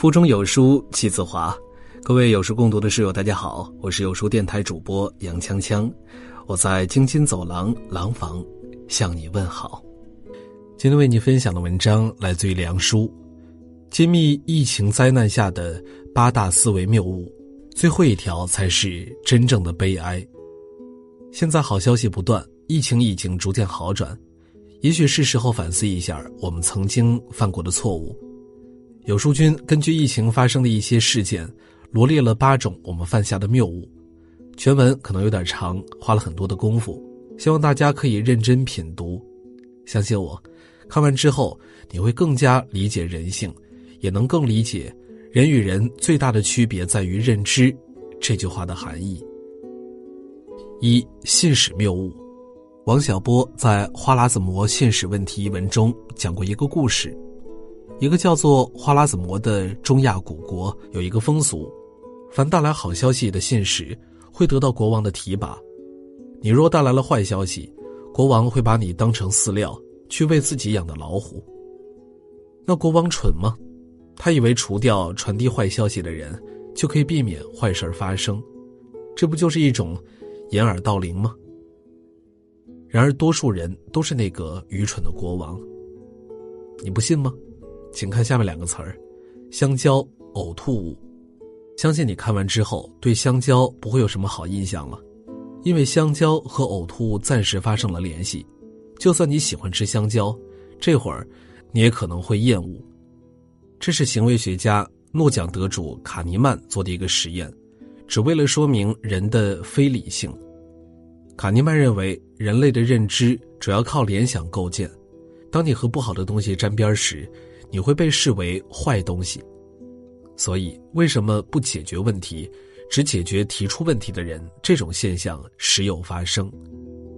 腹中有书气自华，各位有书共读的室友，大家好，我是有书电台主播杨锵锵，我在京津走廊廊坊向你问好。今天为你分享的文章来自于梁书，揭秘疫情灾难下的八大思维谬误，最后一条才是真正的悲哀。现在好消息不断，疫情已经逐渐好转，也许是时候反思一下我们曾经犯过的错误。有书君根据疫情发生的一些事件，罗列了八种我们犯下的谬误。全文可能有点长，花了很多的功夫，希望大家可以认真品读。相信我，看完之后你会更加理解人性，也能更理解人与人最大的区别在于认知这句话的含义。一信使谬误，王小波在《花剌子模信使问题》一文中讲过一个故事。一个叫做花剌子模的中亚古国有一个风俗：凡带来好消息的信使会得到国王的提拔；你若带来了坏消息，国王会把你当成饲料去喂自己养的老虎。那国王蠢吗？他以为除掉传递坏消息的人，就可以避免坏事发生，这不就是一种？掩耳盗铃吗？然而，多数人都是那个愚蠢的国王。你不信吗？请看下面两个词儿：香蕉、呕吐物。相信你看完之后，对香蕉不会有什么好印象了，因为香蕉和呕吐物暂时发生了联系。就算你喜欢吃香蕉，这会儿你也可能会厌恶。这是行为学家诺奖得主卡尼曼做的一个实验。只为了说明人的非理性，卡尼曼认为人类的认知主要靠联想构建。当你和不好的东西沾边时，你会被视为坏东西。所以，为什么不解决问题，只解决提出问题的人？这种现象时有发生，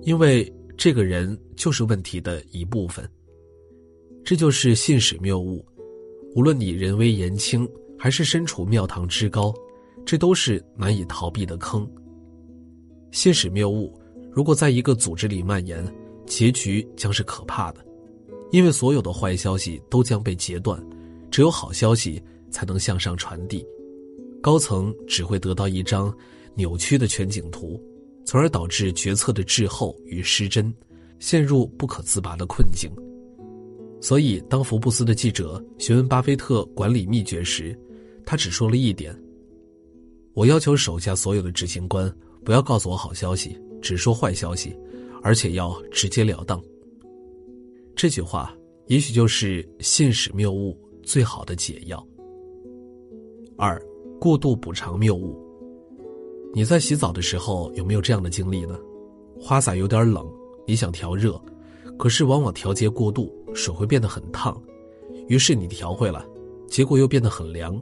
因为这个人就是问题的一部分。这就是信使谬误。无论你人微言轻，还是身处庙堂之高。这都是难以逃避的坑。信使谬误，如果在一个组织里蔓延，结局将是可怕的，因为所有的坏消息都将被截断，只有好消息才能向上传递。高层只会得到一张扭曲的全景图，从而导致决策的滞后与失真，陷入不可自拔的困境。所以，当福布斯的记者询问巴菲特管理秘诀时，他只说了一点。我要求手下所有的执行官不要告诉我好消息，只说坏消息，而且要直截了当。这句话也许就是信使谬误最好的解药。二，过度补偿谬误。你在洗澡的时候有没有这样的经历呢？花洒有点冷，你想调热，可是往往调节过度，水会变得很烫，于是你调回来，结果又变得很凉。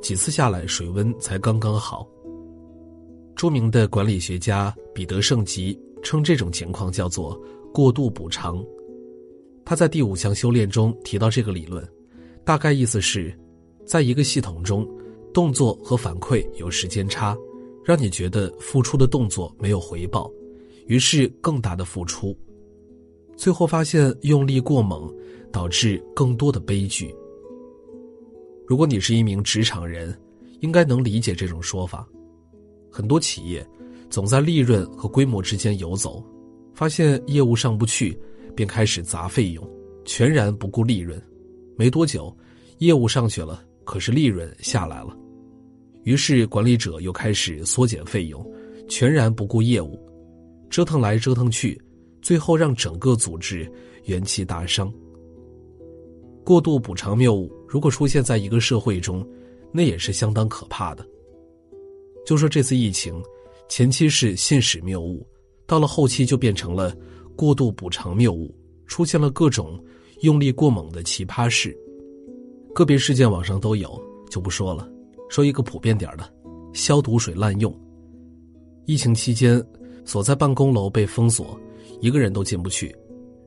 几次下来，水温才刚刚好。著名的管理学家彼得·圣吉称这种情况叫做“过度补偿”。他在第五项修炼中提到这个理论，大概意思是，在一个系统中，动作和反馈有时间差，让你觉得付出的动作没有回报，于是更大的付出，最后发现用力过猛，导致更多的悲剧。如果你是一名职场人，应该能理解这种说法。很多企业总在利润和规模之间游走，发现业务上不去，便开始砸费用，全然不顾利润。没多久，业务上去了，可是利润下来了，于是管理者又开始缩减费用，全然不顾业务，折腾来折腾去，最后让整个组织元气大伤。过度补偿谬误，如果出现在一个社会中，那也是相当可怕的。就说这次疫情，前期是信使谬误，到了后期就变成了过度补偿谬误，出现了各种用力过猛的奇葩事。个别事件网上都有，就不说了。说一个普遍点的，消毒水滥用。疫情期间，所在办公楼被封锁，一个人都进不去，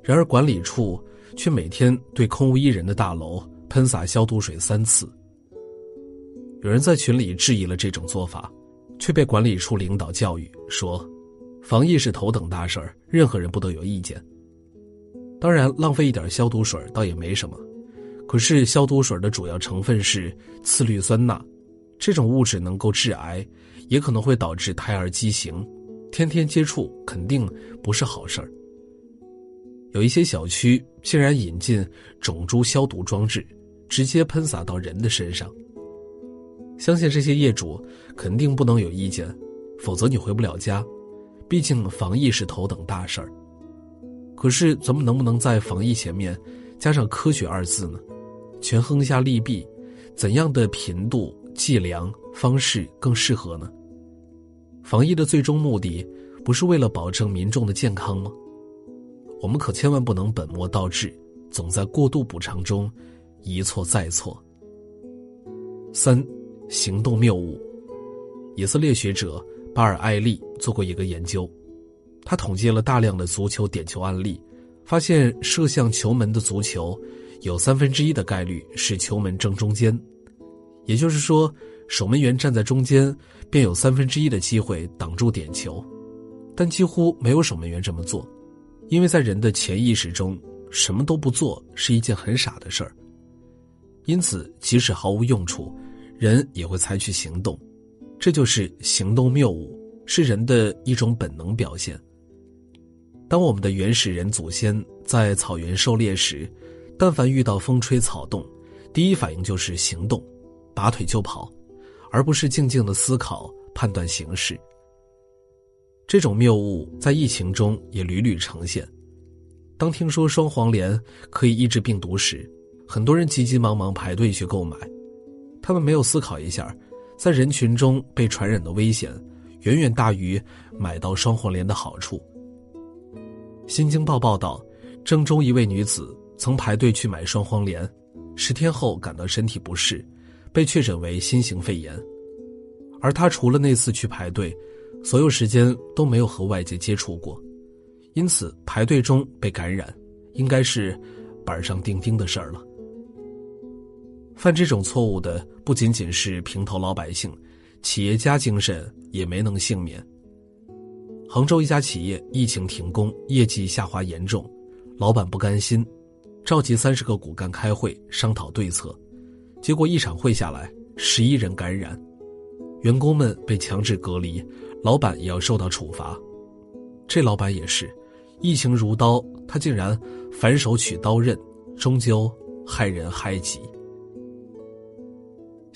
然而管理处。却每天对空无一人的大楼喷洒消毒水三次。有人在群里质疑了这种做法，却被管理处领导教育说：“防疫是头等大事儿，任何人不得有意见。”当然，浪费一点消毒水倒也没什么，可是消毒水的主要成分是次氯酸钠，这种物质能够致癌，也可能会导致胎儿畸形。天天接触肯定不是好事儿。有一些小区竟然引进种猪消毒装置，直接喷洒到人的身上。相信这些业主肯定不能有意见，否则你回不了家。毕竟防疫是头等大事儿。可是咱们能不能在防疫前面加上科学二字呢？权衡一下利弊，怎样的频度、计量方式更适合呢？防疫的最终目的不是为了保证民众的健康吗？我们可千万不能本末倒置，总在过度补偿中一错再错。三，行动谬误。以色列学者巴尔艾利做过一个研究，他统计了大量的足球点球案例，发现射向球门的足球有三分之一的概率是球门正中间，也就是说，守门员站在中间便有三分之一的机会挡住点球，但几乎没有守门员这么做。因为在人的潜意识中，什么都不做是一件很傻的事儿。因此，即使毫无用处，人也会采取行动，这就是行动谬误，是人的一种本能表现。当我们的原始人祖先在草原狩猎时，但凡遇到风吹草动，第一反应就是行动，拔腿就跑，而不是静静的思考判断形势。这种谬误在疫情中也屡屡呈现。当听说双黄连可以抑制病毒时，很多人急急忙忙排队去购买，他们没有思考一下，在人群中被传染的危险远远大于买到双黄连的好处。新京报报道，郑州一位女子曾排队去买双黄连，十天后感到身体不适，被确诊为新型肺炎，而她除了那次去排队。所有时间都没有和外界接触过，因此排队中被感染，应该是板上钉钉的事儿了。犯这种错误的不仅仅是平头老百姓，企业家精神也没能幸免。杭州一家企业疫情停工，业绩下滑严重，老板不甘心，召集三十个骨干开会商讨对策，结果一场会下来，十一人感染，员工们被强制隔离。老板也要受到处罚，这老板也是，疫情如刀，他竟然反手取刀刃，终究害人害己。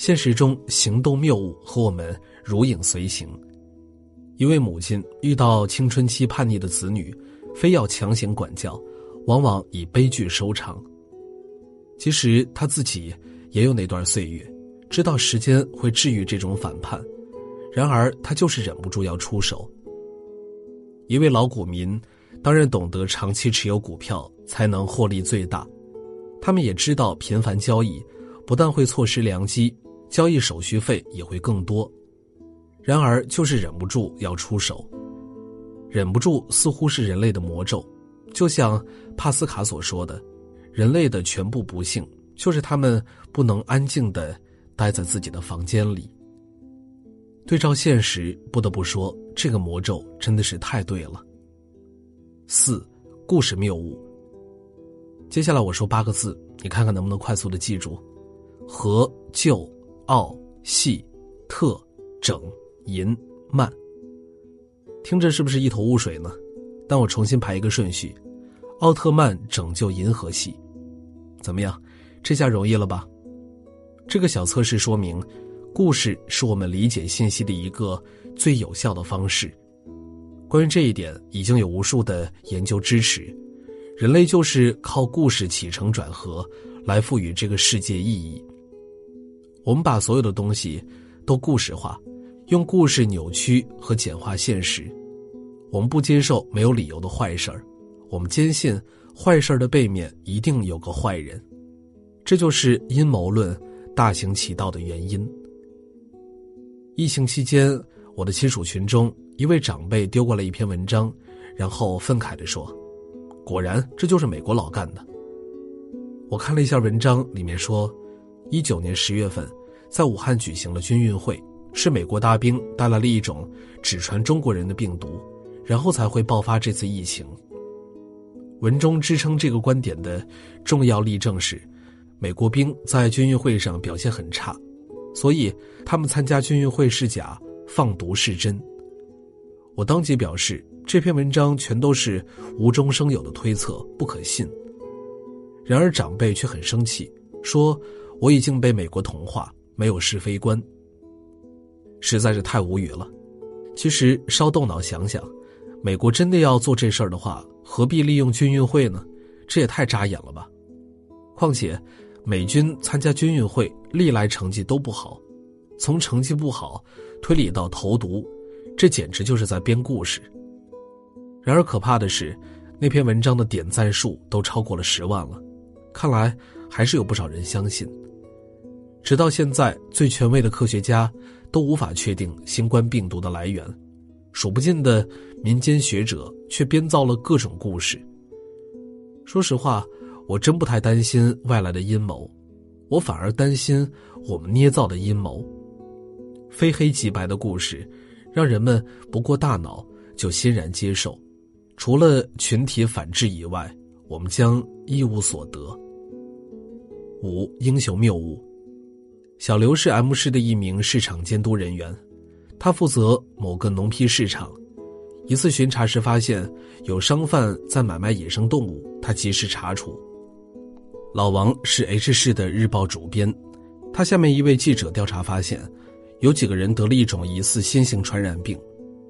现实中行动谬误和我们如影随形。一位母亲遇到青春期叛逆的子女，非要强行管教，往往以悲剧收场。其实他自己也有那段岁月，知道时间会治愈这种反叛。然而，他就是忍不住要出手。一位老股民，当然懂得长期持有股票才能获利最大。他们也知道频繁交易，不但会错失良机，交易手续费也会更多。然而，就是忍不住要出手。忍不住似乎是人类的魔咒，就像帕斯卡所说的：“人类的全部不幸，就是他们不能安静的待在自己的房间里。”对照现实，不得不说，这个魔咒真的是太对了。四，故事谬误。接下来我说八个字，你看看能不能快速的记住：和、旧、奥、细、特、整、银、慢。听着是不是一头雾水呢？但我重新排一个顺序：奥特曼拯救银河系。怎么样？这下容易了吧？这个小测试说明。故事是我们理解信息的一个最有效的方式。关于这一点，已经有无数的研究支持。人类就是靠故事起承转合来赋予这个世界意义。我们把所有的东西都故事化，用故事扭曲和简化现实。我们不接受没有理由的坏事儿，我们坚信坏事儿的背面一定有个坏人。这就是阴谋论大行其道的原因。疫情期间，我的亲属群中一位长辈丢过来一篇文章，然后愤慨地说：“果然，这就是美国佬干的。”我看了一下文章，里面说，一九年十月份，在武汉举行了军运会，是美国大兵带来了一种只传中国人的病毒，然后才会爆发这次疫情。文中支撑这个观点的重要例证是，美国兵在军运会上表现很差，所以他们参加军运会是假，放毒是真。我当即表示，这篇文章全都是无中生有的推测，不可信。然而长辈却很生气，说我已经被美国同化，没有是非观。实在是太无语了。其实稍动脑想想，美国真的要做这事儿的话，何必利用军运会呢？这也太扎眼了吧！况且，美军参加军运会历来成绩都不好，从成绩不好推理到投毒，这简直就是在编故事。然而可怕的是，那篇文章的点赞数都超过了十万了，看来还是有不少人相信。直到现在，最权威的科学家都无法确定新冠病毒的来源，数不尽的民间学者却编造了各种故事。说实话，我真不太担心外来的阴谋，我反而担心我们捏造的阴谋。非黑即白的故事，让人们不过大脑就欣然接受，除了群体反制以外，我们将一无所得。五英雄谬误。小刘是 M 市的一名市场监督人员，他负责某个农批市场。一次巡查时，发现有商贩在买卖野生动物，他及时查处。老王是 H 市的日报主编，他下面一位记者调查发现，有几个人得了一种疑似新型传染病，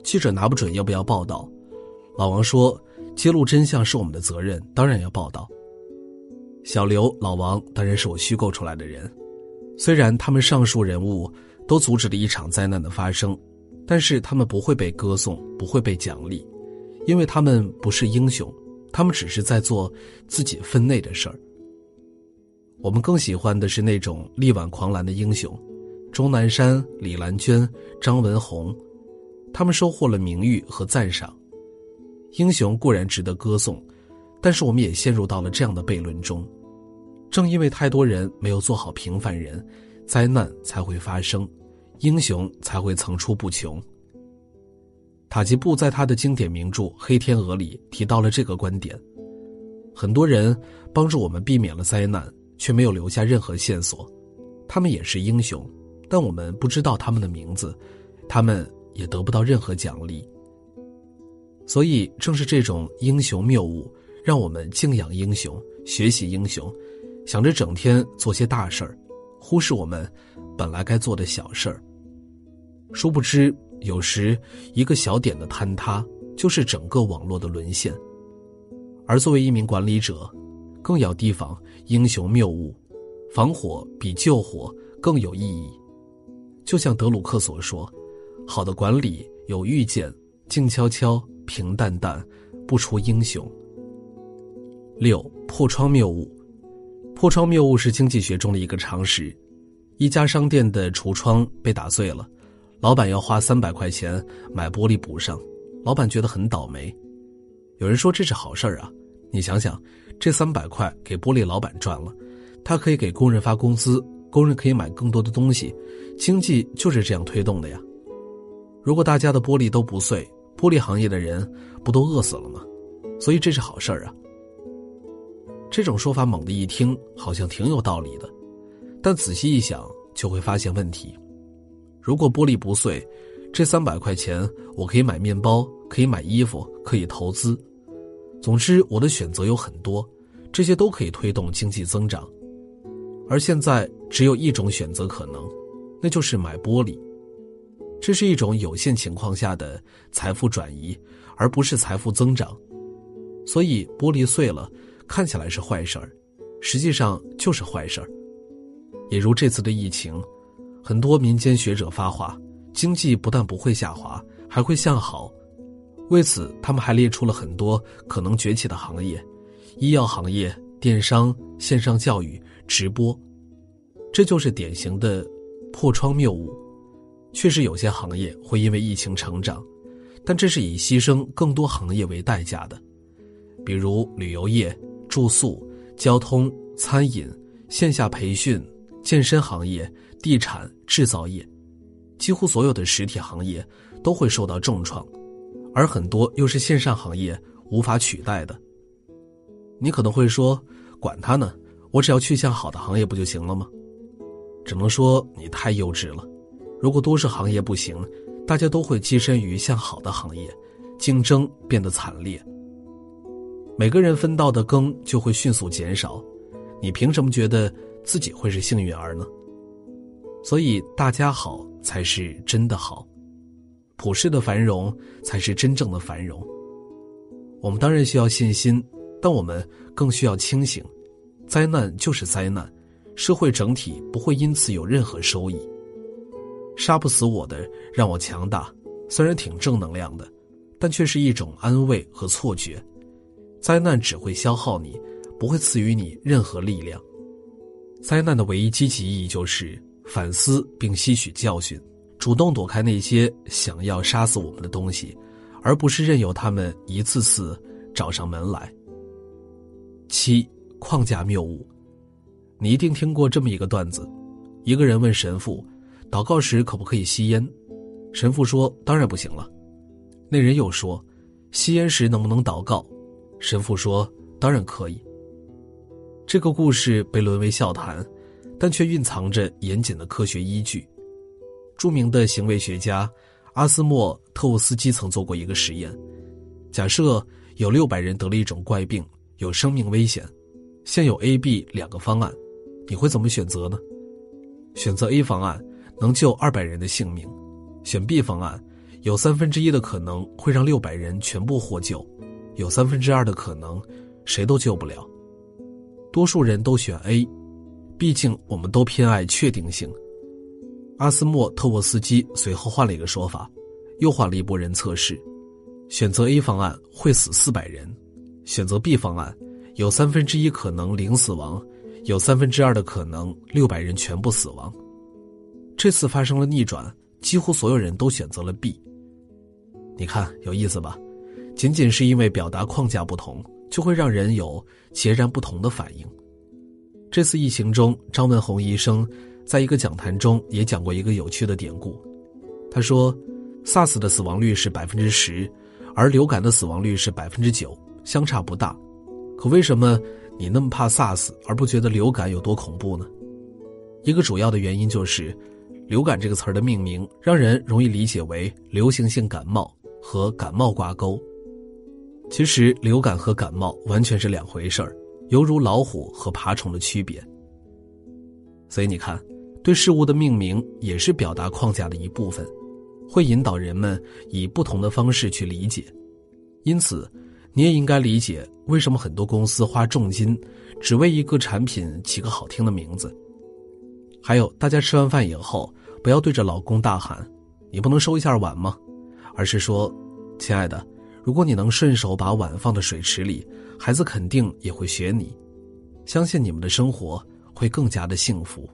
记者拿不准要不要报道。老王说：“揭露真相是我们的责任，当然要报道。”小刘、老王当然是我虚构出来的人。虽然他们上述人物都阻止了一场灾难的发生，但是他们不会被歌颂，不会被奖励，因为他们不是英雄，他们只是在做自己分内的事儿。我们更喜欢的是那种力挽狂澜的英雄，钟南山、李兰娟、张文宏，他们收获了名誉和赞赏。英雄固然值得歌颂，但是我们也陷入到了这样的悖论中。正因为太多人没有做好平凡人，灾难才会发生，英雄才会层出不穷。塔吉布在他的经典名著《黑天鹅》里提到了这个观点。很多人帮助我们避免了灾难，却没有留下任何线索，他们也是英雄，但我们不知道他们的名字，他们也得不到任何奖励。所以，正是这种英雄谬误，让我们敬仰英雄，学习英雄。想着整天做些大事儿，忽视我们本来该做的小事儿。殊不知，有时一个小点的坍塌，就是整个网络的沦陷。而作为一名管理者，更要提防英雄谬误，防火比救火更有意义。就像德鲁克所说：“好的管理有预见，静悄悄，平淡淡，不出英雄。”六破窗谬误。破窗谬误是经济学中的一个常识。一家商店的橱窗被打碎了，老板要花三百块钱买玻璃补上。老板觉得很倒霉。有人说这是好事儿啊，你想想，这三百块给玻璃老板赚了，他可以给工人发工资，工人可以买更多的东西，经济就是这样推动的呀。如果大家的玻璃都不碎，玻璃行业的人不都饿死了吗？所以这是好事儿啊。这种说法猛地一听好像挺有道理的，但仔细一想就会发现问题。如果玻璃不碎，这三百块钱我可以买面包，可以买衣服，可以投资。总之，我的选择有很多，这些都可以推动经济增长。而现在只有一种选择可能，那就是买玻璃。这是一种有限情况下的财富转移，而不是财富增长。所以，玻璃碎了。看起来是坏事儿，实际上就是坏事儿。也如这次的疫情，很多民间学者发话，经济不但不会下滑，还会向好。为此，他们还列出了很多可能崛起的行业：医药行业、电商、线上教育、直播。这就是典型的破窗谬误。确实，有些行业会因为疫情成长，但这是以牺牲更多行业为代价的，比如旅游业。住宿、交通、餐饮、线下培训、健身行业、地产、制造业，几乎所有的实体行业都会受到重创，而很多又是线上行业无法取代的。你可能会说：“管他呢，我只要去向好的行业不就行了吗？只能说你太幼稚了。如果多数行业不行，大家都会跻身于向好的行业，竞争变得惨烈。每个人分到的羹就会迅速减少，你凭什么觉得自己会是幸运儿呢？所以，大家好才是真的好，普世的繁荣才是真正的繁荣。我们当然需要信心，但我们更需要清醒。灾难就是灾难，社会整体不会因此有任何收益。杀不死我的，让我强大，虽然挺正能量的，但却是一种安慰和错觉。灾难只会消耗你，不会赐予你任何力量。灾难的唯一积极意义就是反思并吸取教训，主动躲开那些想要杀死我们的东西，而不是任由他们一次次找上门来。七。框架谬误，你一定听过这么一个段子：一个人问神父，祷告时可不可以吸烟？神父说：“当然不行了。”那人又说：“吸烟时能不能祷告？”神父说：“当然可以。”这个故事被沦为笑谈，但却蕴藏着严谨的科学依据。著名的行为学家阿斯莫特沃斯基曾做过一个实验：假设有六百人得了一种怪病，有生命危险。现有 A、B 两个方案，你会怎么选择呢？选择 A 方案能救二百人的性命，选 B 方案有三分之一的可能会让六百人全部获救，有三分之二的可能谁都救不了。多数人都选 A，毕竟我们都偏爱确定性。阿斯莫特沃斯基随后换了一个说法，又换了一波人测试，选择 A 方案会死四百人，选择 B 方案。有三分之一可能零死亡，有三分之二的可能六百人全部死亡。这次发生了逆转，几乎所有人都选择了 B。你看有意思吧？仅仅是因为表达框架不同，就会让人有截然不同的反应。这次疫情中，张文宏医生在一个讲坛中也讲过一个有趣的典故。他说，SARS 的死亡率是百分之十，而流感的死亡率是百分之九，相差不大。可为什么你那么怕 SARS 而不觉得流感有多恐怖呢？一个主要的原因就是，流感这个词儿的命名让人容易理解为流行性感冒和感冒挂钩。其实流感和感冒完全是两回事儿，犹如老虎和爬虫的区别。所以你看，对事物的命名也是表达框架的一部分，会引导人们以不同的方式去理解。因此。你也应该理解为什么很多公司花重金，只为一个产品起个好听的名字。还有，大家吃完饭以后，不要对着老公大喊：“你不能收一下碗吗？”而是说：“亲爱的，如果你能顺手把碗放到水池里，孩子肯定也会学你。相信你们的生活会更加的幸福。”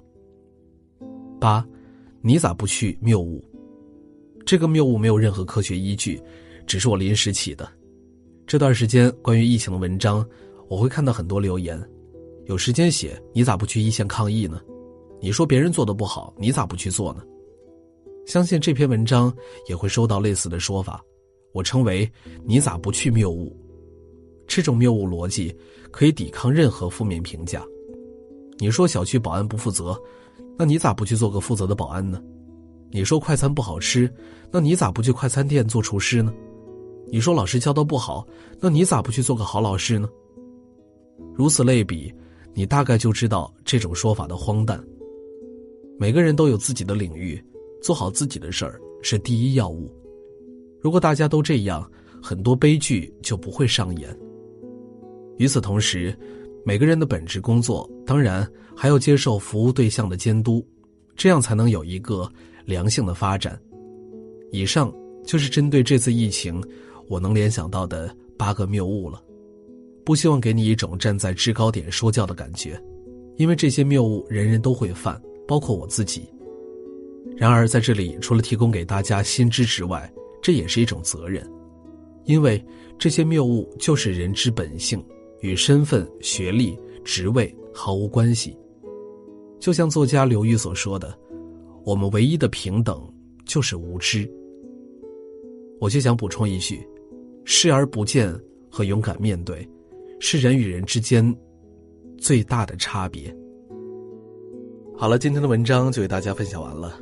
八，你咋不去谬误？这个谬误没有任何科学依据，只是我临时起的。这段时间关于疫情的文章，我会看到很多留言。有时间写，你咋不去一线抗疫呢？你说别人做的不好，你咋不去做呢？相信这篇文章也会收到类似的说法，我称为“你咋不去谬误”。这种谬误逻辑可以抵抗任何负面评价。你说小区保安不负责，那你咋不去做个负责的保安呢？你说快餐不好吃，那你咋不去快餐店做厨师呢？你说老师教的不好，那你咋不去做个好老师呢？如此类比，你大概就知道这种说法的荒诞。每个人都有自己的领域，做好自己的事儿是第一要务。如果大家都这样，很多悲剧就不会上演。与此同时，每个人的本职工作当然还要接受服务对象的监督，这样才能有一个良性的发展。以上就是针对这次疫情。我能联想到的八个谬误了，不希望给你一种站在制高点说教的感觉，因为这些谬误人人都会犯，包括我自己。然而在这里，除了提供给大家新知之外，这也是一种责任，因为这些谬误就是人之本性，与身份、学历、职位毫无关系。就像作家刘瑜所说的：“我们唯一的平等就是无知。”我就想补充一句。视而不见和勇敢面对，是人与人之间最大的差别。好了，今天的文章就给大家分享完了。